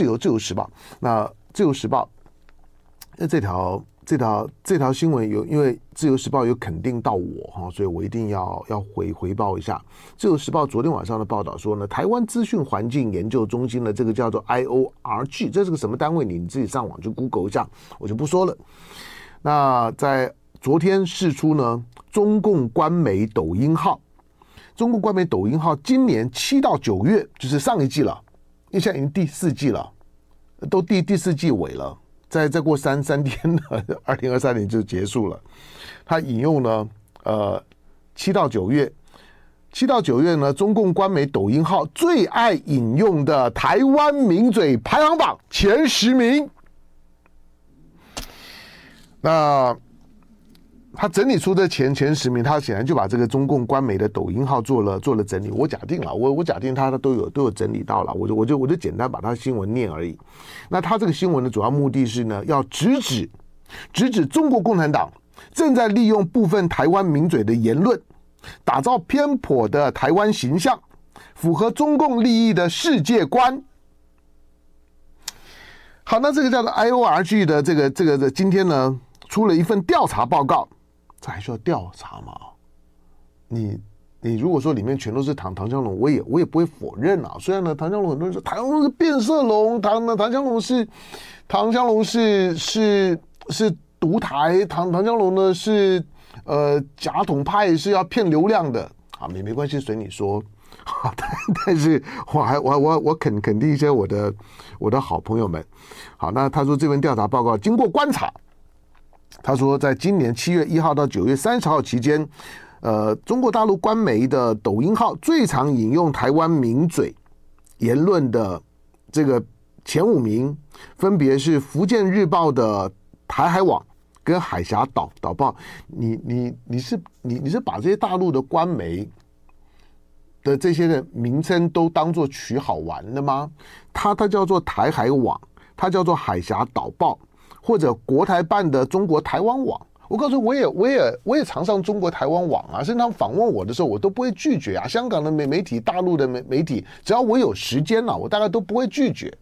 自由自由时报，那自由时报，那这条。这条这条新闻有，因为《自由时报》有肯定到我哈，所以我一定要要回回报一下。《自由时报》昨天晚上的报道说呢，台湾资讯环境研究中心的这个叫做 IORG，这是个什么单位？你自己上网去 Google 一下，我就不说了。那在昨天释出呢，中共官媒抖音号，中共官媒抖音号今年七到九月，就是上一季了，因为现在已经第四季了，都第第四季尾了。再再过三三天呢，二零二三年就结束了。他引用呢，呃，七到九月，七到九月呢，中共官媒抖音号最爱引用的台湾名嘴排行榜前十名。那。他整理出的前前十名，他显然就把这个中共官媒的抖音号做了做了整理。我假定了，我我假定他的都有都有整理到了，我就我就我就简单把他新闻念而已。那他这个新闻的主要目的是呢，要直指直指中国共产党正在利用部分台湾名嘴的言论，打造偏颇的台湾形象，符合中共利益的世界观。好，那这个叫做 IORG 的这个这个的今天呢，出了一份调查报告。这还需要调查吗？你你如果说里面全都是唐唐湘龙，我也我也不会否认啊。虽然呢，唐湘龙很多人说唐湘龙是变色龙，唐呢唐湘龙是唐湘龙是是是独台，唐唐湘龙呢是呃假统派，是要骗流量的啊。没没关系，随你说。但但是我还我我我肯肯定一些我的我的好朋友们。好，那他说这份调查报告经过观察。他说，在今年七月一号到九月三十号期间，呃，中国大陆官媒的抖音号最常引用台湾名嘴言论的这个前五名，分别是福建日报的台海网跟海峡导导报。你你你是你你是把这些大陆的官媒的这些的名称都当做取好玩的吗？它它叫做台海网，它叫做海峡导报。或者国台办的中国台湾网，我告诉，我也我也我也常上中国台湾网啊，甚至他们访问我的时候，我都不会拒绝啊。香港的媒媒体、大陆的媒媒体，只要我有时间了，我大概都不会拒绝。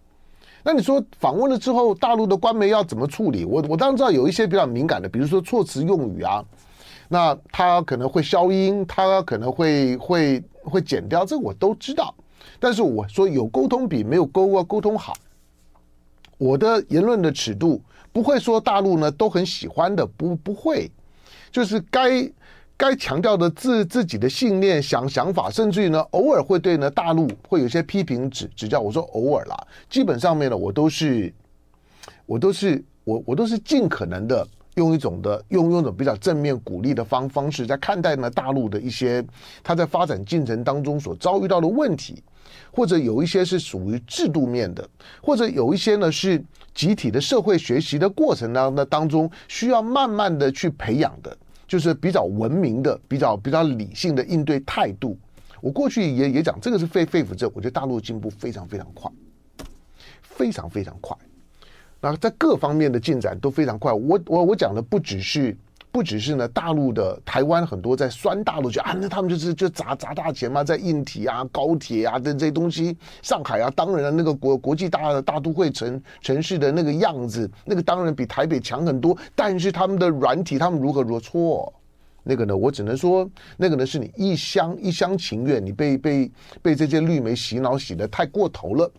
那你说访问了之后，大陆的官媒要怎么处理？我我当然知道有一些比较敏感的，比如说措辞用语啊，那他可能会消音，他可能会会会剪掉，这个我都知道。但是我说有沟通比没有沟啊沟通好，我的言论的尺度。不会说大陆呢都很喜欢的，不不会，就是该该强调的自自己的信念、想想法，甚至于呢偶尔会对呢大陆会有些批评指指教。我说偶尔啦，基本上面呢我都是我都是我我都是尽可能的用一种的用用一种比较正面鼓励的方方式在看待呢大陆的一些他在发展进程当中所遭遇到的问题。或者有一些是属于制度面的，或者有一些呢是集体的社会学习的过程当的当中需要慢慢的去培养的，就是比较文明的、比较比较理性的应对态度。我过去也也讲，这个是肺肺腑症，我觉得大陆进步非常非常快，非常非常快。那在各方面的进展都非常快。我我我讲的不只是。不只是呢，大陆的台湾很多在酸大陆，就啊，那他们就是就砸砸大钱嘛，在硬体啊、高铁啊的这些东西，上海啊，当然那个国国际大大都会城城市的那个样子，那个当然比台北强很多，但是他们的软体，他们如何如何错？那个呢，我只能说，那个呢是你一厢一厢情愿，你被被被这些绿媒洗脑洗得太过头了。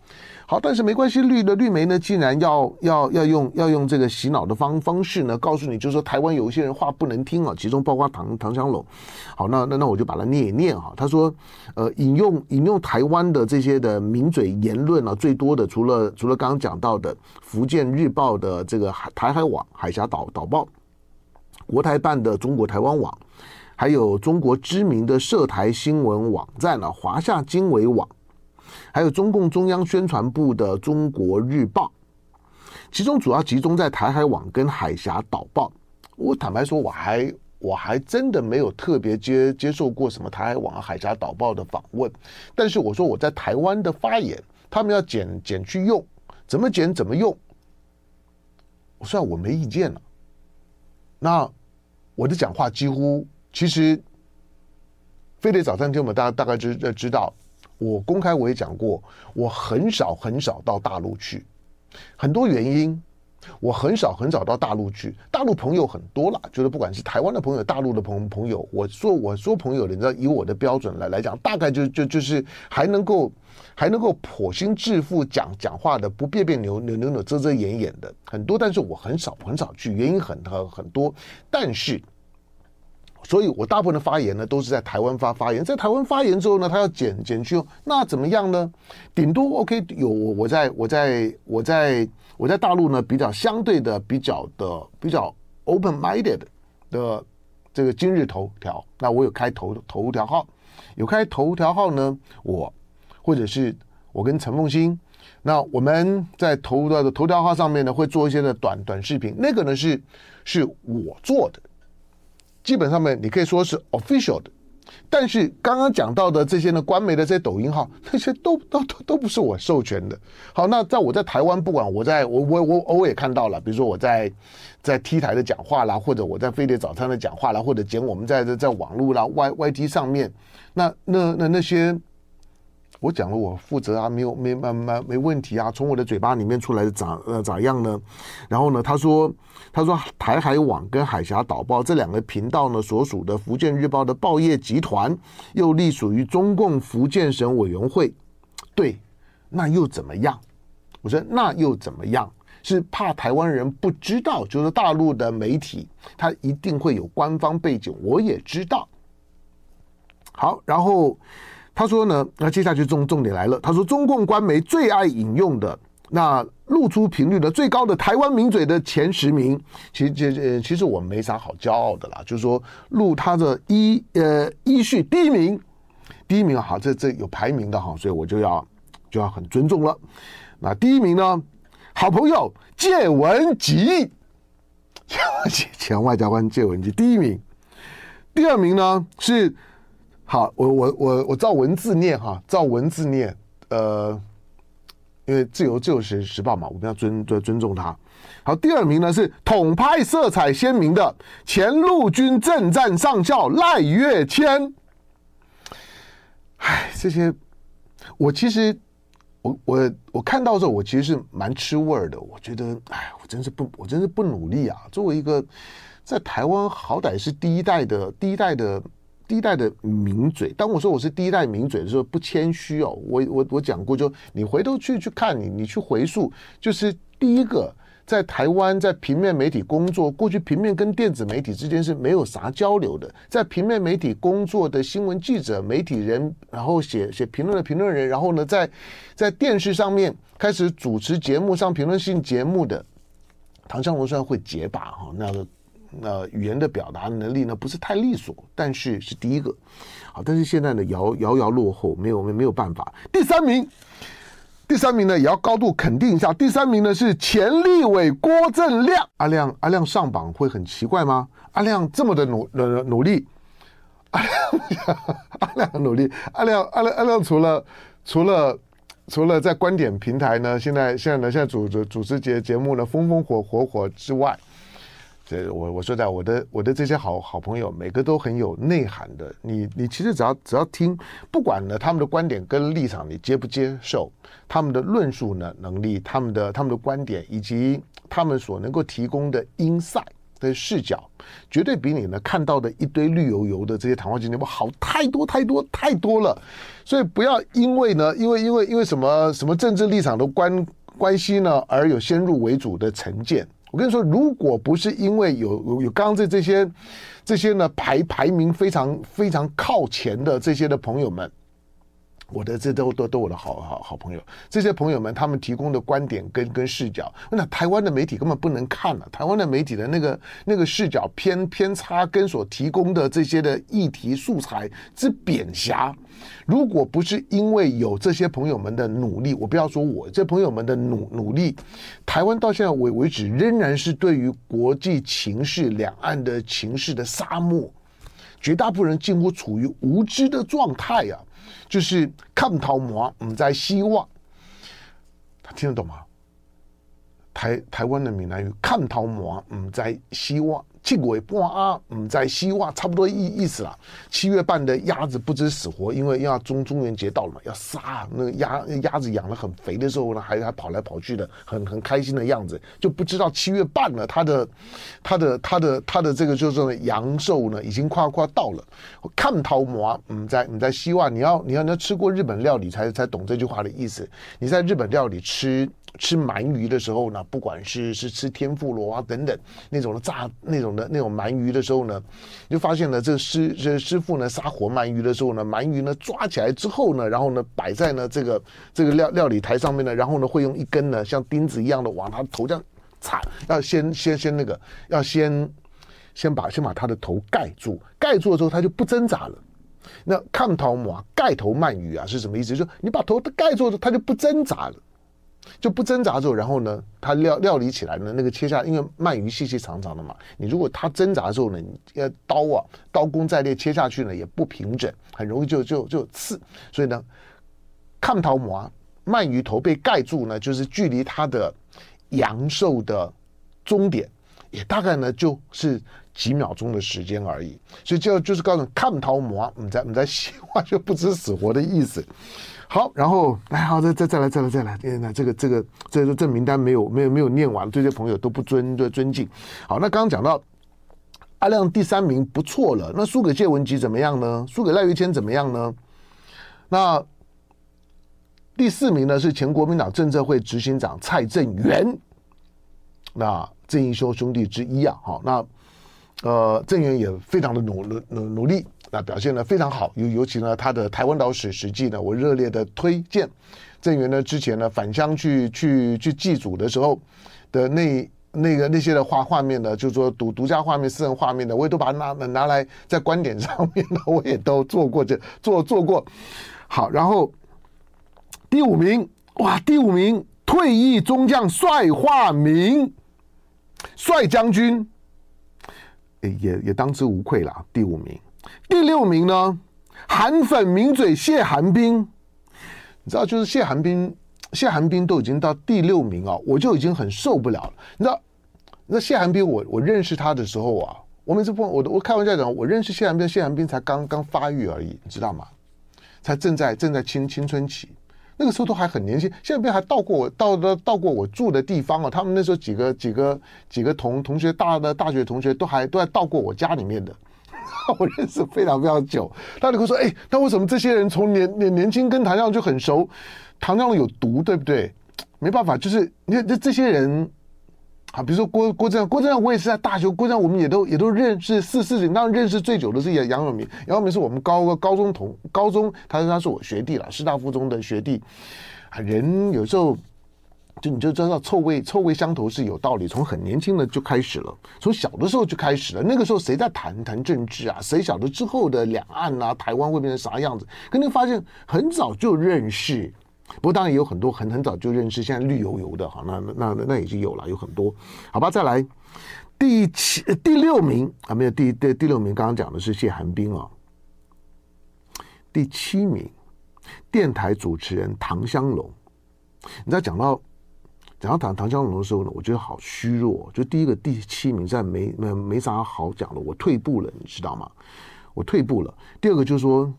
好，但是没关系，绿的绿媒呢，既然要要要用要用这个洗脑的方方式呢，告诉你就是说台湾有一些人话不能听啊，其中包括唐唐湘龙。好，那那那我就把它念一念哈。他说，呃，引用引用台湾的这些的名嘴言论啊，最多的除了除了刚刚讲到的福建日报的这个海台海网海峡导导报。国台办的中国台湾网，还有中国知名的涉台新闻网站呢，华夏经纬网，还有中共中央宣传部的中国日报，其中主要集中在台海网跟海峡导报。我坦白说，我还我还真的没有特别接接受过什么台海网、海峡导报的访问。但是我说我在台湾的发言，他们要剪剪去用，怎么剪怎么用，我算我没意见了。那。我的讲话几乎其实，非得早餐听我们大大概知知道，我公开我也讲过，我很少很少到大陆去，很多原因。我很少很少到大陆去，大陆朋友很多啦，就是不管是台湾的朋友、大陆的朋朋友，我说我说朋友的，你知道以我的标准来来讲，大概就就就是还能够还能够剖心致富讲讲话的，不别别扭扭扭扭遮遮掩掩的很多，但是我很少很少去，原因很很很多，但是。所以，我大部分的发言呢，都是在台湾发发言。在台湾发言之后呢，他要减减去，那怎么样呢？顶多 OK，有我我在我在我在我在大陆呢，比较相对的比较的比较 open-minded 的这个今日头条。那我有开头头条号，有开头条号呢，我或者是我跟陈凤馨，那我们在头的头条号上面呢，会做一些的短短视频。那个呢是是我做的。基本上面你可以说是 official 的，但是刚刚讲到的这些呢，官媒的这些抖音号，那些都都都都不是我授权的。好，那在我在台湾，不管我在我我我偶尔也看到了，比如说我在在 T 台的讲话啦，或者我在飞碟早餐的讲话啦，或者讲我们在在网络啦 Y Y T 上面，那那那那些。我讲了，我负责啊，没有没没没没问题啊。从我的嘴巴里面出来的咋呃咋样呢？然后呢，他说他说台海网跟海峡导报这两个频道呢，所属的福建日报的报业集团又隶属于中共福建省委员会。对，那又怎么样？我说那又怎么样？是怕台湾人不知道，就是大陆的媒体，他一定会有官方背景，我也知道。好，然后。他说呢，那接下去重重点来了。他说，中共官媒最爱引用的，那露出频率的最高的台湾名嘴的前十名，其实这呃，其实我没啥好骄傲的啦。就是说，录他的依呃依序第一名，第一名好，这这有排名的哈，所以我就要就要很尊重了。那第一名呢，好朋友介文吉，前外交官介文吉第一名。第二名呢是。好，我我我我照文字念哈，照文字念，呃，因为自由自由时时报嘛，我们要尊尊尊重他。好，第二名呢是统派色彩鲜明的前陆军政战上校赖岳谦。唉，这些我其实我我我看到的时候，我其实是蛮吃味儿的。我觉得，哎，我真是不，我真是不努力啊。作为一个在台湾，好歹是第一代的第一代的。第一代的名嘴，当我说我是第一代名嘴的时候，不谦虚哦。我我我讲过，就你回头去去看你，你去回溯，就是第一个在台湾在平面媒体工作，过去平面跟电子媒体之间是没有啥交流的，在平面媒体工作的新闻记者、媒体人，然后写写评论的评论人，然后呢，在在电视上面开始主持节目上评论性节目的唐湘龙，虽然会结巴哈，那个。那语言的表达能力呢，不是太利索，但是是第一个，好，但是现在呢，遥遥遥落后，没有没没有办法。第三名，第三名呢，也要高度肯定一下。第三名呢是前立委郭正亮，阿亮阿亮上榜会很奇怪吗？阿亮这么的努努努力，阿亮阿亮很努力，阿亮阿亮阿亮除了除了除了在观点平台呢，现在现在呢现在主主主持节节目呢风风火火火之外。这我我说在我的我的这些好好朋友，每个都很有内涵的。你你其实只要只要听，不管呢他们的观点跟立场你接不接受，他们的论述呢能力，他们的他们的观点以及他们所能够提供的 insight 的视角，绝对比你呢看到的一堆绿油油的这些谈话节目好太多太多太多了。所以不要因为呢，因为因为因为什么什么政治立场的关关系呢，而有先入为主的成见。我跟你说，如果不是因为有有有刚刚这这些这些呢排排名非常非常靠前的这些的朋友们。我的这都都都我的好好好朋友，这些朋友们他们提供的观点跟跟视角，那台湾的媒体根本不能看了，台湾的媒体的那个那个视角偏偏差，跟所提供的这些的议题素材之扁狭。如果不是因为有这些朋友们的努力，我不要说我这朋友们的努努力，台湾到现在为为止仍然是对于国际情势、两岸的情势的沙漠，绝大部分人近乎处于无知的状态啊。就是看头膜，唔在希望，他听得懂吗？台台湾的闽南语，看头膜，唔在希望，七鬼半啊，嗯，在西哇，差不多意意思啦。七月半的鸭子不知死活，因为要中中元节到了嘛，要杀那个鸭鸭子养得很肥的时候呢，还还跑来跑去的，很很开心的样子，就不知道七月半了，它的它的它的它的这个就是阳寿呢，已经快快到了。看桃模，嗯，在你在西哇，你要你要你要吃过日本料理才才懂这句话的意思。你在日本料理吃。吃鳗鱼的时候呢，不管是是吃天妇罗啊等等那种的炸那种的那种鳗鱼的时候呢，就发现呢，这师这师傅呢杀活鳗鱼的时候呢，鳗鱼呢抓起来之后呢，然后呢摆在呢这个这个料料理台上面呢，然后呢会用一根呢像钉子一样的往他头这样插，要先先先那个要先先把先把他的头盖住，盖住了之后他就不挣扎了。那看头嘛，盖头鳗鱼啊是什么意思？就是你把头盖住了，他就不挣扎了。就不挣扎之后，然后呢，它料料理起来呢，那个切下，因为鳗鱼细细长长的嘛，你如果它挣扎的时候呢，你要刀啊，刀工再利切下去呢，也不平整，很容易就就就刺。所以呢，看头膜鳗鱼头被盖住呢，就是距离它的阳寿的终点，也大概呢就是几秒钟的时间而已。所以就就是告诉你看头膜，你在你在 西话就不知死活的意思。好，然后来，好，再再再来，再来，再来。那这个这个这个这名单没有没有没有念完，这些朋友都不尊的尊敬。好，那刚刚讲到阿亮第三名不错了，那输给谢文吉怎么样呢？输给赖玉谦怎么样呢？那第四名呢是前国民党政策会执行长蔡正元，那郑义修兄弟之一啊。好，那呃正元也非常的努努努努力。那表现得非常好，尤尤其呢，他的台湾岛史实记呢，我热烈的推荐。郑源呢，之前呢返乡去去去祭祖的时候的那那个那些的画画面呢，就是说独独家画面、私人画面的，我也都把它拿拿来在观点上面呢，我也都做过这做做过。好，然后第五名，哇，第五名退役中将帅化明，帅将军，也也当之无愧了，第五名。第六名呢，韩粉名嘴谢寒冰，你知道，就是谢寒冰，谢寒冰都已经到第六名啊，我就已经很受不了了。你知道，那谢寒冰，我我认识他的时候啊，我每次碰我都我开玩笑讲，我认识谢寒冰，谢寒冰才刚刚发育而已，你知道吗？才正在正在青青春期，那个时候都还很年轻。谢寒冰还到过我到的到过我住的地方啊，他们那时候几个几个几个同同学大的大学同学都还都还到过我家里面的。我认识非常非常久，他就会说：“哎，那为什么这些人从年年年轻跟唐将就很熟？唐将有毒，对不对？没办法，就是你看这这些人，啊，比如说郭郭正亮，郭正亮我也是在大学，郭正我们也都也都认识四四年，当然认识最久的是杨杨永明，杨永明是我们高高中同高中，他说他是我学弟了，师大附中的学弟，啊，人有时候。”就你就知道臭味臭味相投是有道理，从很年轻的就开始了，从小的时候就开始了。那个时候谁在谈谈政治啊？谁晓得之后的两岸啊、台湾会变成啥样子？可能发现很早就认识，不过当然也有很多很很早就认识，现在绿油油的哈，那那那那已经有了，有很多。好吧，再来第七第六名啊，没有第第第六名，刚刚讲的是谢寒冰啊。第七名，电台主持人唐香龙，你知道讲到。讲到唐唐江龙的时候呢，我觉得好虚弱。就第一个第七名，在没没没啥好讲的，我退步了，你知道吗？我退步了。第二个就是说，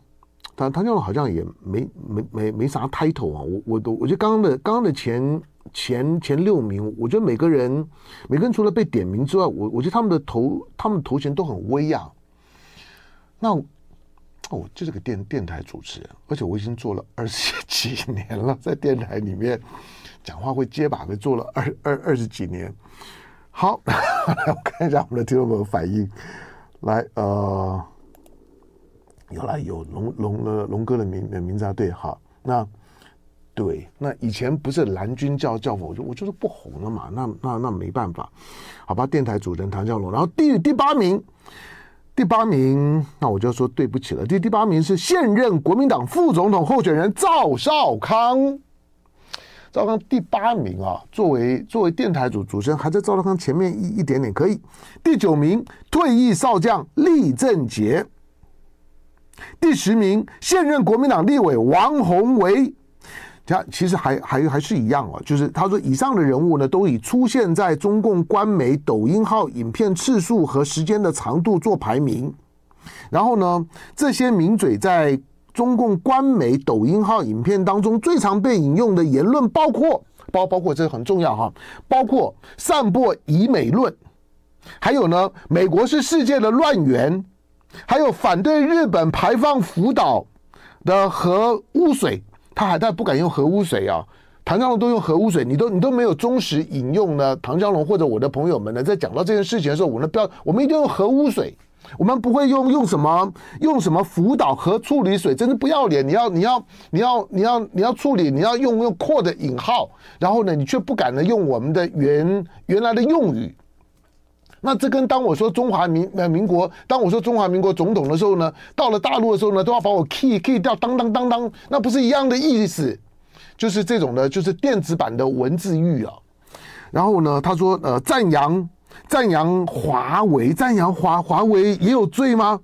唐唐湘龙好像也没没没没啥 title 啊。我我都我觉得刚刚的刚刚的前前前六名，我觉得每个人每个人除了被点名之外，我我觉得他们的头他们的头衔都很威啊。那哦，就是个电电台主持人，而且我已经做了二十几年了，在电台里面。讲话会结巴，会做了二二二十几年。好，来我看一下我们的听众朋友反应。来，呃，有来有龙龙的龙哥的名名字啊，对，好，那对，那以前不是蓝军教教父，我就我就是不红了嘛，那那那没办法，好吧。电台主持人唐湘龙，然后第第八名，第八名，那我就说对不起了。第第八名是现任国民党副总统候选人赵少康。赵康第八名啊，作为作为电台主主持人，还在赵康前面一一点点可以。第九名，退役少将厉正杰。第十名，现任国民党立委王鸿薇。他其实还还还是一样哦，就是他说以上的人物呢，都以出现在中共官媒抖音号影片次数和时间的长度做排名。然后呢，这些名嘴在中共官媒抖音号影片当中最常被引用的言论，包括包包括这个很重要哈，包括散播以美论，还有呢，美国是世界的乱源，还有反对日本排放福岛的核污水，他还他不敢用核污水啊，唐江龙都用核污水，你都你都没有忠实引用呢，唐江龙或者我的朋友们呢，在讲到这件事情的时候，我呢不要，我们一定用核污水。我们不会用用什么用什么福岛核处理水，真是不要脸！你要你要你要你要你要处理，你要用用扩的引号，然后呢，你却不敢呢用我们的原原来的用语。那这跟当我说中华民呃民国，当我说中华民国总统的时候呢，到了大陆的时候呢，都要把我 key key 掉，当当当当，那不是一样的意思？就是这种的，就是电子版的文字狱啊。然后呢，他说呃赞扬。赞扬华为，赞扬华华为也有罪吗？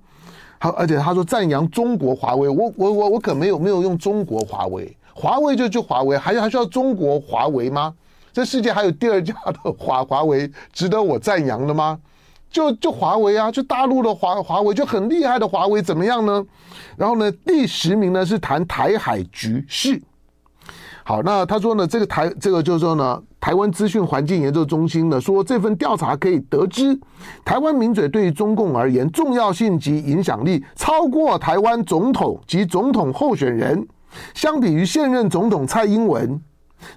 好，而且他说赞扬中国华为，我我我我可没有没有用中国华为，华为就就华为，还还需要中国华为吗？这世界还有第二家的华华为值得我赞扬的吗？就就华为啊，就大陆的华华为就很厉害的华为怎么样呢？然后呢，第十名呢是谈台海局势。好，那他说呢，这个台这个就是说呢。台湾资讯环境研究中心呢说，这份调查可以得知，台湾名嘴对于中共而言重要性及影响力超过台湾总统及总统候选人。相比于现任总统蔡英文、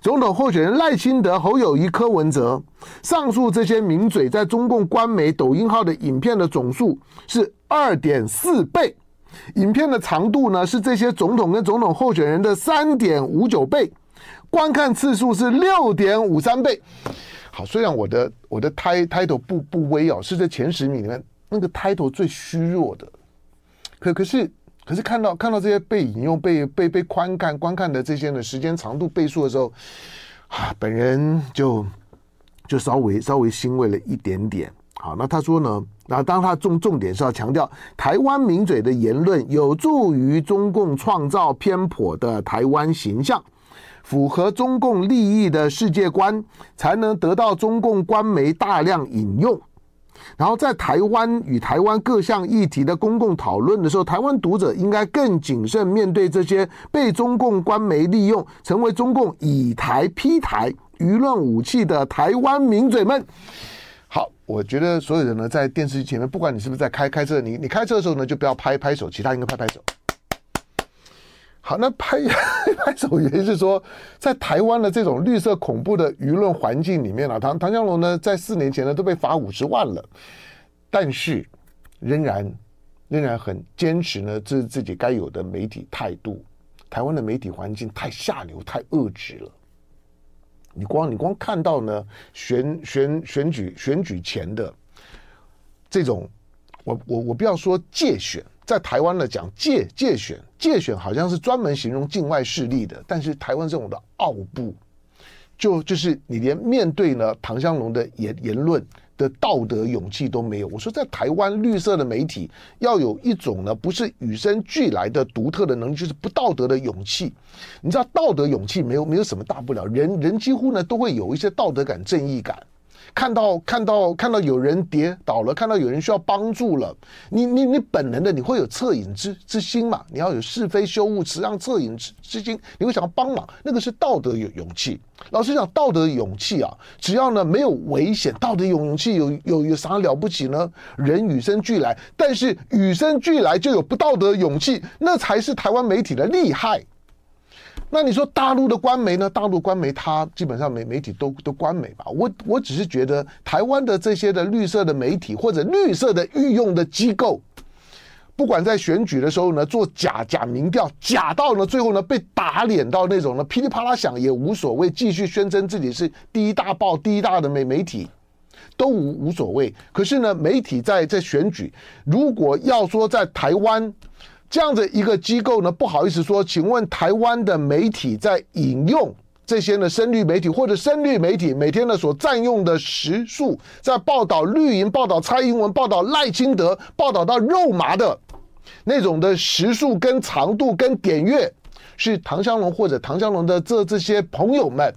总统候选人赖清德、侯友谊、柯文哲，上述这些名嘴在中共官媒抖音号的影片的总数是二点四倍，影片的长度呢是这些总统跟总统候选人的三点五九倍。观看次数是六点五三倍。好，虽然我的我的 title 不不威哦，是在前十名里面那个 title 最虚弱的。可可是可是看到看到这些被引用、被被被观看观看的这些的时间长度倍数的时候，啊，本人就就稍微稍微欣慰了一点点。好，那他说呢？那当他重重点是要强调，台湾名嘴的言论有助于中共创造偏颇的台湾形象。符合中共利益的世界观，才能得到中共官媒大量引用。然后在台湾与台湾各项议题的公共讨论的时候，台湾读者应该更谨慎面对这些被中共官媒利用，成为中共以台批台舆论武器的台湾名嘴们。好，我觉得所有人呢，在电视机前面，不管你是不是在开开车，你你开车的时候呢，就不要拍拍手，其他应该拍拍手。好，那拍 拍手原因是说，在台湾的这种绿色恐怖的舆论环境里面啊，唐唐江龙呢，在四年前呢都被罚五十万了，但是仍然仍然很坚持呢，自自己该有的媒体态度。台湾的媒体环境太下流、太恶质了。你光你光看到呢，选选选举选举前的这种，我我我不要说借选。在台湾呢，讲借借选，界选好像是专门形容境外势力的，但是台湾这种的傲步，就就是你连面对呢唐湘龙的言言论的道德勇气都没有。我说在台湾绿色的媒体要有一种呢，不是与生俱来的独特的能力，就是不道德的勇气。你知道道德勇气没有没有什么大不了，人人几乎呢都会有一些道德感、正义感。看到看到看到有人跌倒了，看到有人需要帮助了，你你你本能的你会有恻隐之之心嘛？你要有是非羞恶辞让恻隐之之心，你会想要帮忙，那个是道德有勇气。老实讲，道德勇气啊，只要呢没有危险，道德勇勇气有有有啥了不起呢？人与生俱来，但是与生俱来就有不道德勇气，那才是台湾媒体的厉害。那你说大陆的官媒呢？大陆官媒它基本上媒媒体都都官媒吧。我我只是觉得台湾的这些的绿色的媒体或者绿色的御用的机构，不管在选举的时候呢做假假民调，假到呢最后呢被打脸到那种呢噼里啪啦响也无所谓，继续宣称自己是第一大报、第一大的媒媒体都无无所谓。可是呢，媒体在在选举，如果要说在台湾。这样的一个机构呢，不好意思说，请问台湾的媒体在引用这些呢深绿媒体或者深绿媒体每天呢所占用的时数，在报道绿营、报道蔡英文、报道赖清德、报道到肉麻的那种的时数跟长度跟点阅，是唐湘龙或者唐湘龙的这这些朋友们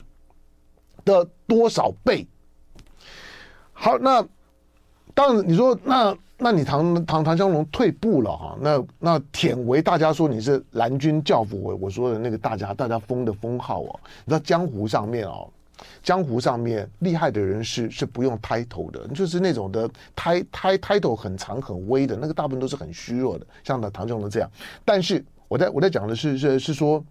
的多少倍？好，那当然你说那那你唐唐唐湘龙退步了哈，那那舔为大家说你是蓝军教父，我我说的那个大家大家封的封号哦，你知道江湖上面哦。江湖上面厉害的人是是不用 title 的，就是那种的 title title 很长很威的那个，大部分都是很虚弱的，像的唐湘龙这样。但是我在我在讲的是是是说，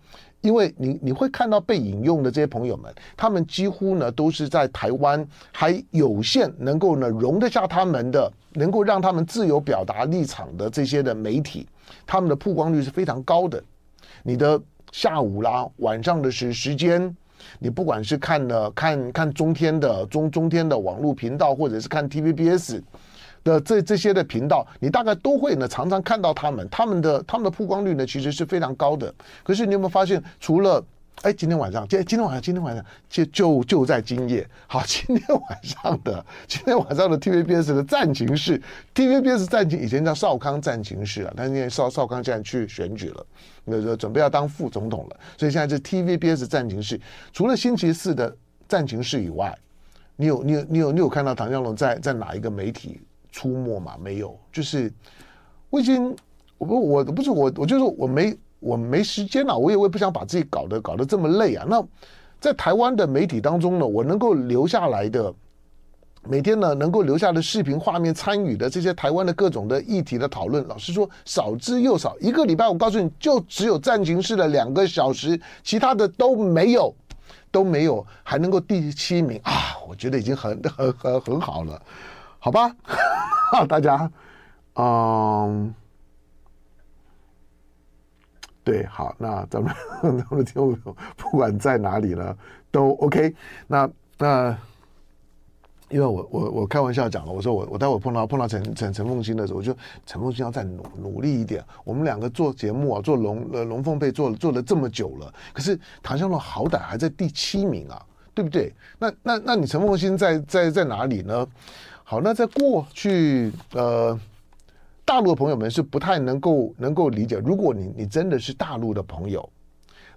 因为你你会看到被引用的这些朋友们，他们几乎呢都是在台湾还有限能够呢容得下他们的，能够让他们自由表达立场的这些的媒体，他们的曝光率是非常高的。你的下午啦，晚上的时时间。你不管是看了看看中天的中中天的网络频道，或者是看 TVBS 的这这些的频道，你大概都会呢常常看到他们，他们的他们的曝光率呢其实是非常高的。可是你有没有发现，除了哎，今天晚上，今今天晚上，今天晚上就就就在今夜。好，今天晚上的今天晚上的 TVBS 的战情室，TVBS 战情以前叫少康战情室啊，但是因为少少康现在去选举了，那个准备要当副总统了，所以现在是 TVBS 战情室。除了星期四的战情室以外，你有你有你有你有看到唐湘龙在在哪一个媒体出没吗？没有，就是我已经我不我不是我我就是我没。我没时间了，我也我也不想把自己搞得搞得这么累啊。那在台湾的媒体当中呢，我能够留下来的，每天呢能够留下的视频画面参与的这些台湾的各种的议题的讨论，老实说少之又少。一个礼拜我告诉你就只有战情室的两个小时，其他的都没有，都没有，还能够第七名啊，我觉得已经很很很很好了，好吧？大家，嗯。对，好，那咱们 咱们听众不管在哪里呢，都 OK 那。那，因为我我我开玩笑讲了，我说我我待会碰到碰到陈陈陈凤馨的时候，我就陈凤馨要再努努力一点。我们两个做节目啊，做龙呃龙凤配做做了这么久了，可是唐湘龙好歹还在第七名啊，对不对？那那那你陈凤馨在在在哪里呢？好，那在过去呃。大陆的朋友们是不太能够能够理解，如果你你真的是大陆的朋友，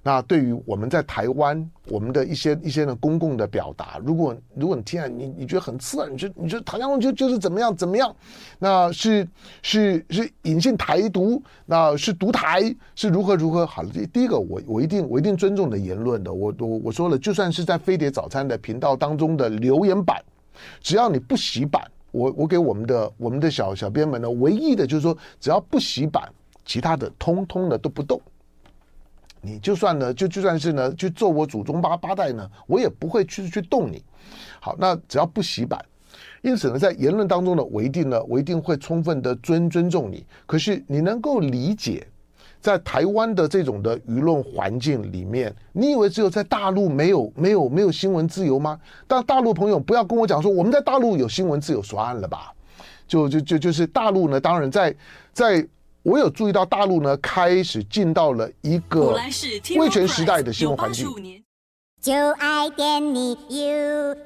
那对于我们在台湾我们的一些一些的公共的表达，如果如果你听了你你觉得很刺耳，你觉得你觉得唐湘龙就就是怎么样怎么样，那是是是隐性台独，那是独台，是如何如何？好了，第第一个我我一定我一定尊重的言论的，我我我说了，就算是在飞碟早餐的频道当中的留言板，只要你不洗版。我我给我们的我们的小小编们呢，唯一的就是说，只要不洗版，其他的通通的都不动。你就算呢，就就算是呢，去揍我祖宗八八代呢，我也不会去去动你。好，那只要不洗版，因此呢，在言论当中呢，我一定呢，我一定会充分的尊尊重你。可是你能够理解？在台湾的这种的舆论环境里面，你以为只有在大陆没有没有没有新闻自由吗？但大陆朋友不要跟我讲说我们在大陆有新闻自由说案了吧？就就就就是大陆呢，当然在在，我有注意到大陆呢开始进到了一个威权时代的新闻环境。就爱点你 UFO